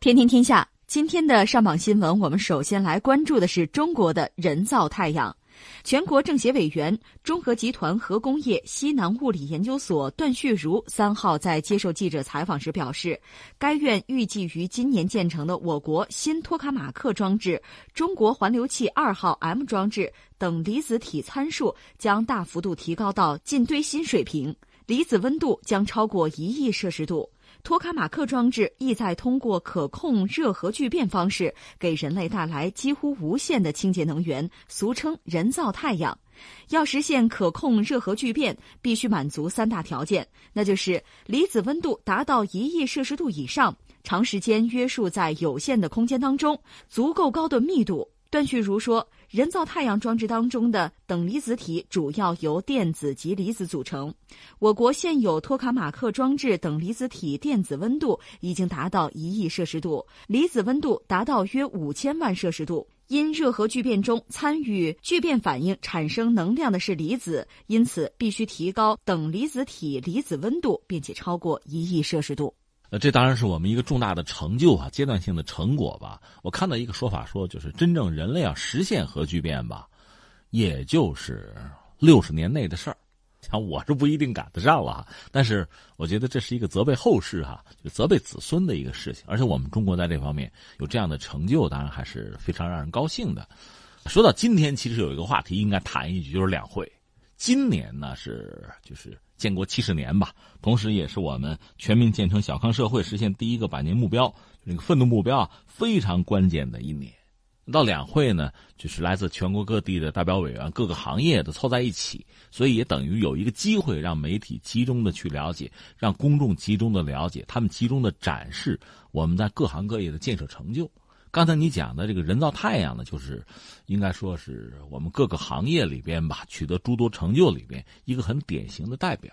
天天天下，今天的上榜新闻，我们首先来关注的是中国的人造太阳。全国政协委员、中核集团核工业西南物理研究所段旭如三号在接受记者采访时表示，该院预计于今年建成的我国新托卡马克装置、中国环流器二号 M 装置等离子体参数将大幅度提高到近堆芯水平，离子温度将超过一亿摄氏度。托卡马克装置意在通过可控热核聚变方式，给人类带来几乎无限的清洁能源，俗称“人造太阳”。要实现可控热核聚变，必须满足三大条件，那就是离子温度达到一亿摄氏度以上，长时间约束在有限的空间当中，足够高的密度。段旭如说。人造太阳装置当中的等离子体主要由电子及离子组成。我国现有托卡马克装置等离子体电子温度已经达到一亿摄氏度，离子温度达到约五千万摄氏度。因热核聚变中参与聚变反应产生能量的是离子，因此必须提高等离子体离子温度，并且超过一亿摄氏度。呃，这当然是我们一个重大的成就啊，阶段性的成果吧。我看到一个说法说，就是真正人类要实现核聚变吧，也就是六十年内的事儿。像我是不一定赶得上了，但是我觉得这是一个责备后世哈，就责备子孙的一个事情。而且我们中国在这方面有这样的成就，当然还是非常让人高兴的。说到今天，其实有一个话题应该谈一句，就是两会。今年呢是就是。建国七十年吧，同时也是我们全面建成小康社会、实现第一个百年目标那个奋斗目标啊，非常关键的一年。到两会呢，就是来自全国各地的代表委员、各个行业的凑在一起，所以也等于有一个机会让媒体集中的去了解，让公众集中的了解，他们集中的展示我们在各行各业的建设成就。刚才你讲的这个人造太阳呢，就是应该说是我们各个行业里边吧取得诸多成就里边一个很典型的代表。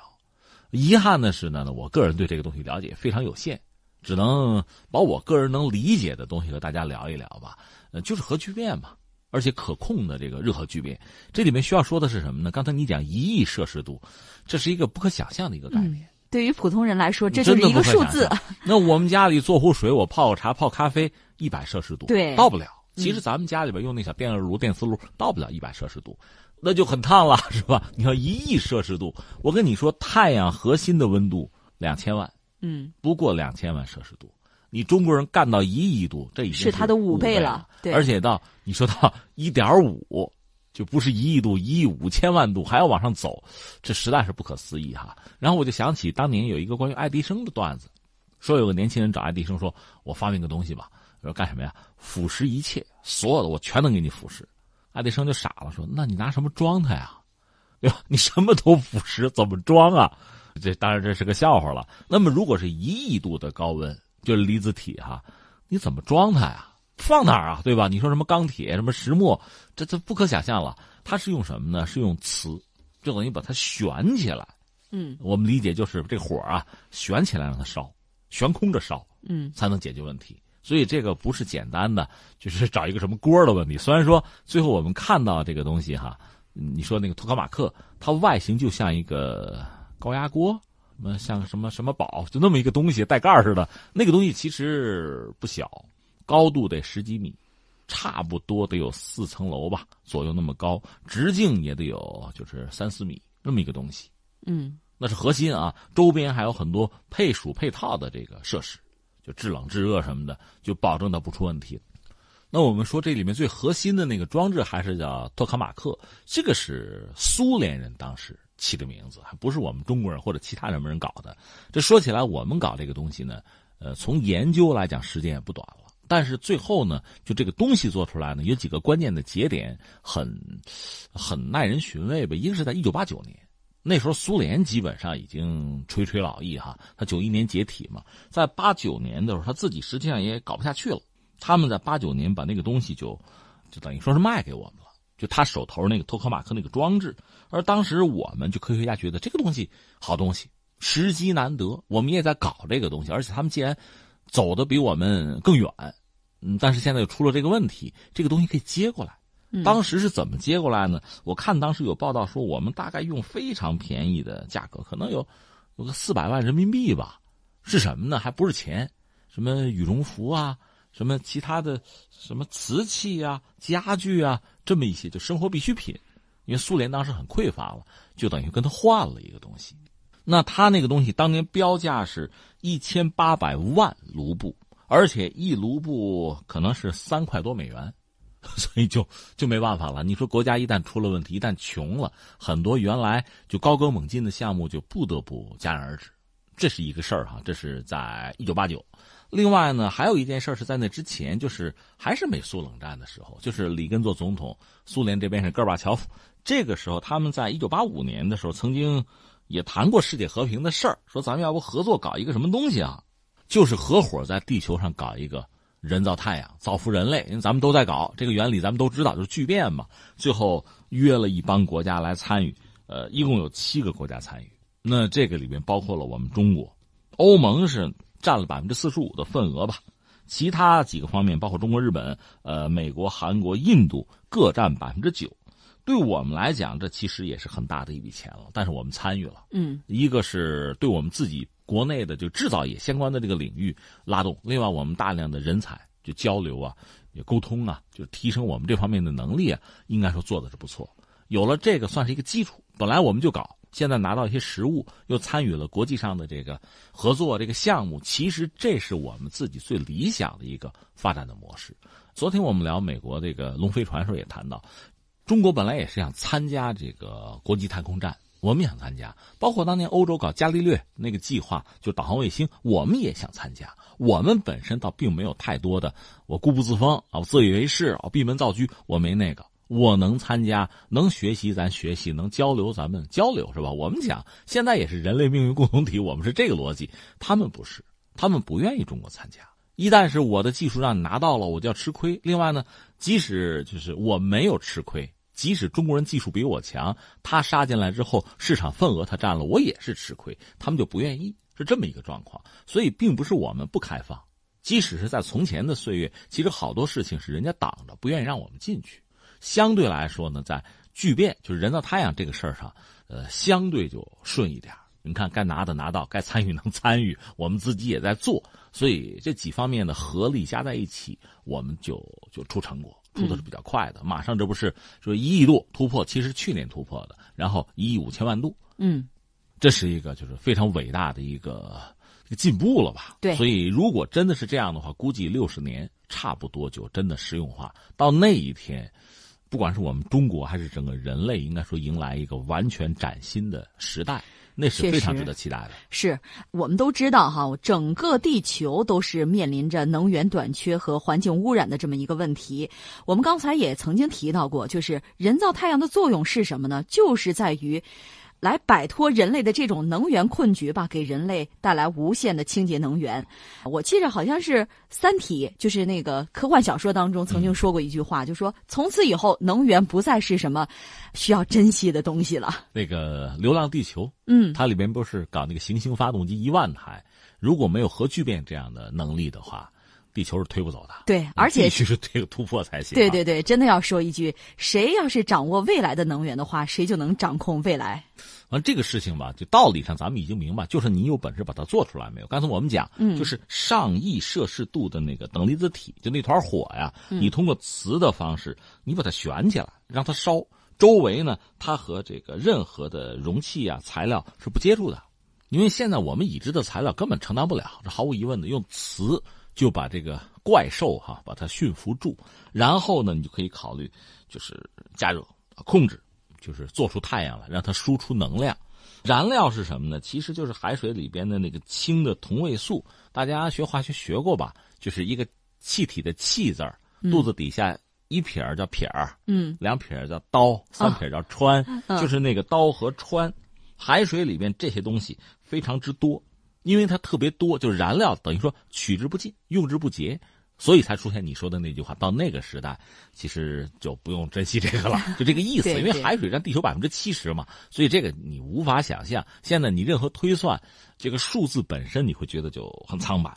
遗憾的是呢，我个人对这个东西了解非常有限，只能把我个人能理解的东西和大家聊一聊吧。呃，就是核聚变嘛，而且可控的这个热核聚变，这里面需要说的是什么呢？刚才你讲一亿摄氏度，这是一个不可想象的一个概念。对于普通人来说，这就是一个数字。那我们家里做壶水，我泡个茶、泡咖啡，一百摄氏度，对，到不了。其实咱们家里边用那小电热炉、电磁炉，到不了一百摄氏度，那就很烫了，是吧？你要一亿摄氏度，我跟你说，太阳核心的温度两千万，嗯，不过两千万摄氏度，你中国人干到一亿度，这已经是它的五倍了，对，而且到你说到一点五。就不是一亿度，一亿五千万度还要往上走，这实在是不可思议哈。然后我就想起当年有一个关于爱迪生的段子，说有个年轻人找爱迪生说：“我发明个东西吧，说干什么呀？腐蚀一切，所有的我全能给你腐蚀。”爱迪生就傻了，说：“那你拿什么装它呀？对吧？你什么都腐蚀，怎么装啊？”这当然这是个笑话了。那么如果是一亿度的高温，就是离子体哈，你怎么装它呀？放哪儿啊？对吧？你说什么钢铁、什么石墨，这这不可想象了。它是用什么呢？是用磁，就等于把它悬起来。嗯，我们理解就是这火啊，悬起来让它烧，悬空着烧，嗯，才能解决问题。所以这个不是简单的，就是找一个什么锅的问题。虽然说最后我们看到这个东西哈，你说那个托卡马克，它外形就像一个高压锅，什么像什么什么宝，就那么一个东西带盖似的。那个东西其实不小。高度得十几米，差不多得有四层楼吧左右那么高，直径也得有就是三四米那么一个东西。嗯，那是核心啊，周边还有很多配属配套的这个设施，就制冷制热什么的，就保证它不出问题。那我们说这里面最核心的那个装置还是叫托卡马克，这个是苏联人当时起的名字，还不是我们中国人或者其他什么人搞的。这说起来，我们搞这个东西呢，呃，从研究来讲时间也不短了。但是最后呢，就这个东西做出来呢，有几个关键的节点，很很耐人寻味吧。一个是在一九八九年，那时候苏联基本上已经垂垂老矣哈，他九一年解体嘛，在八九年的时候，他自己实际上也搞不下去了。他们在八九年把那个东西就就等于说是卖给我们了，就他手头那个托卡马克那个装置。而当时我们就科学家觉得这个东西好东西，时机难得，我们也在搞这个东西，而且他们既然。走的比我们更远，嗯，但是现在又出了这个问题，这个东西可以接过来。当时是怎么接过来呢？我看当时有报道说，我们大概用非常便宜的价格，可能有有个四百万人民币吧。是什么呢？还不是钱，什么羽绒服啊，什么其他的什么瓷器啊、家具啊，这么一些就生活必需品。因为苏联当时很匮乏了，就等于跟他换了一个东西。那他那个东西当年标价是一千八百万卢布，而且一卢布可能是三块多美元。所以就就没办法了。你说国家一旦出了问题，一旦穷了，很多原来就高歌猛进的项目就不得不戛然而止，这是一个事儿哈。这是在一九八九。另外呢，还有一件事是在那之前，就是还是美苏冷战的时候，就是里根做总统，苏联这边是戈尔巴乔夫。这个时候，他们在一九八五年的时候曾经也谈过世界和平的事儿，说咱们要不合作搞一个什么东西啊？就是合伙在地球上搞一个。人造太阳造福人类，因为咱们都在搞这个原理，咱们都知道就是聚变嘛。最后约了一帮国家来参与，呃，一共有七个国家参与。那这个里面包括了我们中国，欧盟是占了百分之四十五的份额吧。其他几个方面，包括中国、日本、呃，美国、韩国、印度各占百分之九。对我们来讲，这其实也是很大的一笔钱了。但是我们参与了，嗯，一个是对我们自己。国内的就制造业相关的这个领域拉动，另外我们大量的人才就交流啊，也沟通啊，就提升我们这方面的能力啊，应该说做的是不错。有了这个算是一个基础，本来我们就搞，现在拿到一些实物，又参与了国际上的这个合作这个项目，其实这是我们自己最理想的一个发展的模式。昨天我们聊美国这个龙飞船时候也谈到，中国本来也是想参加这个国际太空站。我们想参加，包括当年欧洲搞伽利略那个计划，就导航卫星，我们也想参加。我们本身倒并没有太多的，我固步自封啊，我自以为是啊，闭门造车，我没那个。我能参加，能学习，咱学习；能交流，咱们交流，是吧？我们讲，现在也是人类命运共同体，我们是这个逻辑。他们不是，他们不愿意中国参加。一旦是我的技术让你拿到了，我就要吃亏。另外呢，即使就是我没有吃亏。即使中国人技术比我强，他杀进来之后，市场份额他占了，我也是吃亏。他们就不愿意，是这么一个状况。所以，并不是我们不开放。即使是在从前的岁月，其实好多事情是人家挡着，不愿意让我们进去。相对来说呢，在巨变就是人造太阳这个事儿上，呃，相对就顺一点。你看，该拿的拿到，该参与能参与，我们自己也在做。所以这几方面的合力加在一起，我们就就出成果。出的是比较快的，马上这不是说一亿度突破，其实去年突破的，然后一亿五千万度，嗯，这是一个就是非常伟大的一个进步了吧？对，所以如果真的是这样的话，估计六十年差不多就真的实用化，到那一天，不管是我们中国还是整个人类，应该说迎来一个完全崭新的时代。那是非常值得期待的。是我们都知道哈，整个地球都是面临着能源短缺和环境污染的这么一个问题。我们刚才也曾经提到过，就是人造太阳的作用是什么呢？就是在于。来摆脱人类的这种能源困局吧，给人类带来无限的清洁能源。我记着好像是《三体》，就是那个科幻小说当中曾经说过一句话，就说从此以后能源不再是什么需要珍惜的东西了。那个《流浪地球》，嗯，它里面不是搞那个行星发动机一万台，如果没有核聚变这样的能力的话。地球是推不走的，对，而且必须是这个突破才行。对对对，真的要说一句，谁要是掌握未来的能源的话，谁就能掌控未来。完这个事情吧，就道理上咱们已经明白，就是你有本事把它做出来没有？刚才我们讲，嗯，就是上亿摄氏度的那个等离子体，就那团火呀，你通过磁的方式，你把它悬起来，让它烧，周围呢，它和这个任何的容器啊材料是不接触的，因为现在我们已知的材料根本承担不了，这毫无疑问的，用磁。就把这个怪兽哈，把它驯服住，然后呢，你就可以考虑，就是加热控制，就是做出太阳来，让它输出能量。燃料是什么呢？其实就是海水里边的那个氢的同位素。大家学化学学过吧？就是一个气体的气字儿，肚子底下一撇儿叫撇儿，嗯，两撇儿叫刀，三撇儿叫穿，就是那个刀和穿。海水里边这些东西非常之多。因为它特别多，就燃料等于说取之不尽、用之不竭，所以才出现你说的那句话。到那个时代，其实就不用珍惜这个了，就这个意思。因为海水占地球百分之七十嘛，所以这个你无法想象。现在你任何推算，这个数字本身你会觉得就很苍白。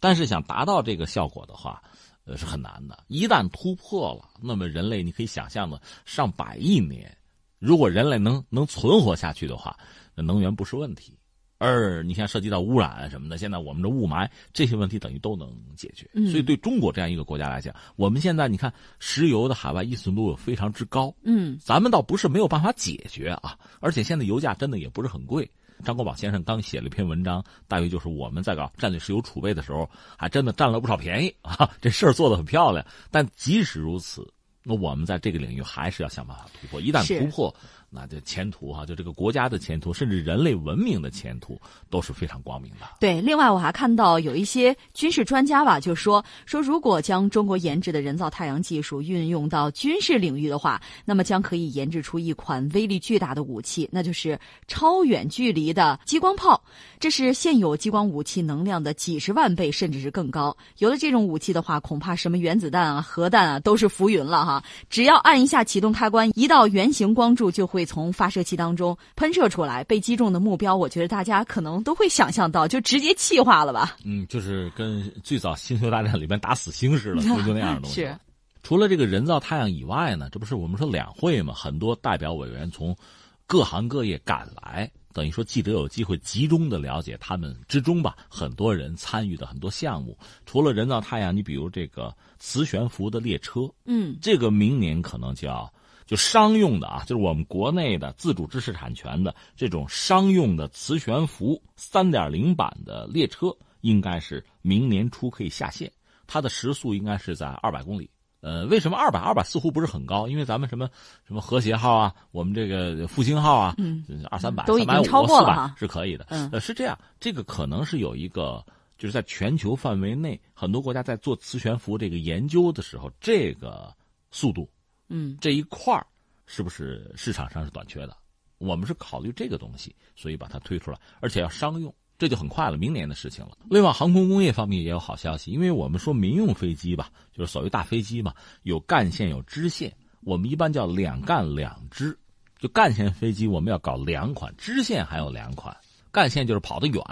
但是想达到这个效果的话，呃，是很难的。一旦突破了，那么人类你可以想象的上百亿年，如果人类能能存活下去的话，那能源不是问题。而你像涉及到污染什么的，现在我们的雾霾这些问题等于都能解决。嗯所以对中国这样一个国家来讲，我们现在你看石油的海外依存度非常之高，嗯咱们倒不是没有办法解决啊，而且现在油价真的也不是很贵。张国宝先生刚写了一篇文章，大约就是我们在搞战略石油储备的时候，还真的占了不少便宜啊，这事儿做得很漂亮。但即使如此，那我们在这个领域还是要想办法突破。一旦突破，那这前途哈、就这个国家的前途，甚至人类文明的前途都是非常光明的。对，另外我还看到有一些军事专家吧，就说说如果将中国研制的人造太阳技术运用到军事领域的话，那么将可以研制出一款威力巨大的武器，那就是超远距离的激光炮。这是现有激光武器能量的几十万倍，甚至是更高。有了这种武器的话，恐怕什么原子弹啊、核弹啊都是浮云了哈。只要按一下启动开关，一道圆形光柱就会从发射器当中喷射出来，被击中的目标，我觉得大家可能都会想象到，就直接气化了吧。嗯，就是跟最早《星球大战》里边打死星似的，就那样的东西。是。除了这个人造太阳以外呢，这不是我们说两会嘛？很多代表委员从各行各业赶来，等于说记者有机会集中的了解他们之中吧，很多人参与的很多项目。除了人造太阳，你比如这个磁悬浮的列车，嗯，这个明年可能就要就商用的啊，就是我们国内的自主知识产权的这种商用的磁悬浮三点零版的列车，应该是明年初可以下线，它的时速应该是在二百公里。呃，为什么二百？二百似乎不是很高，因为咱们什么什么和谐号啊，我们这个复兴号啊，嗯，二三百、都已经350超过了哈400是可以的。嗯呃，是这样，这个可能是有一个，就是在全球范围内，很多国家在做磁悬浮这个研究的时候，这个速度嗯，这一块儿是不是市场上是短缺的？我们是考虑这个东西，所以把它推出来，而且要商用，这就很快了，明年的事情了。另外，航空工业方面也有好消息，因为我们说民用飞机吧，就是所谓大飞机嘛，有干线有支线，我们一般叫两干两支。就干线飞机我们要搞两款，支线还有两款。干线就是跑得远，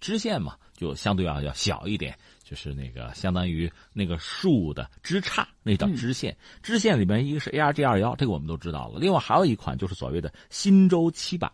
支线嘛就相对要要小一点，就是那个相当于那个树的枝杈，那叫支线。支线里边一个是 ARJ 二幺，这个我们都知道了。另外还有一款就是所谓的新舟七百，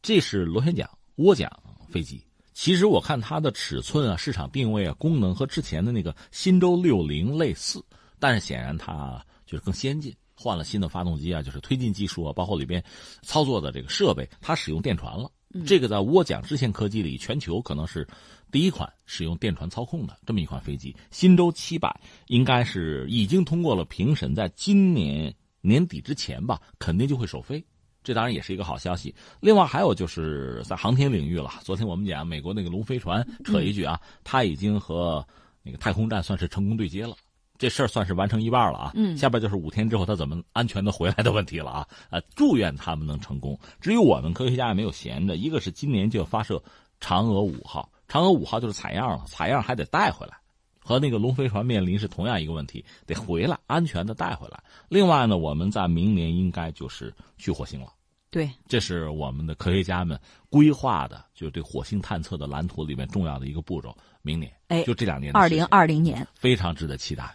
这是螺旋桨涡桨飞机。其实我看它的尺寸啊、市场定位啊、功能和之前的那个新舟六零类似，但是显然它就是更先进，换了新的发动机啊，就是推进技术啊，包括里边操作的这个设备，它使用电传了。这个在涡桨支线科技里，全球可能是第一款使用电传操控的这么一款飞机。新舟七百应该是已经通过了评审，在今年年底之前吧，肯定就会首飞。这当然也是一个好消息。另外还有就是在航天领域了。昨天我们讲美国那个龙飞船，扯一句啊，它已经和那个太空站算是成功对接了。这事儿算是完成一半了啊，嗯下边就是五天之后他怎么安全的回来的问题了啊，呃，祝愿他们能成功。至于我们科学家也没有闲着，一个是今年就要发射嫦娥五号，嫦娥五号就是采样了，采样还得带回来，和那个龙飞船面临是同样一个问题，得回来安全的带回来。另外呢，我们在明年应该就是去火星了。对，这是我们的科学家们规划的，就是对火星探测的蓝图里面重要的一个步骤。明年，哎就这两年二零，二零年。非常值得期待。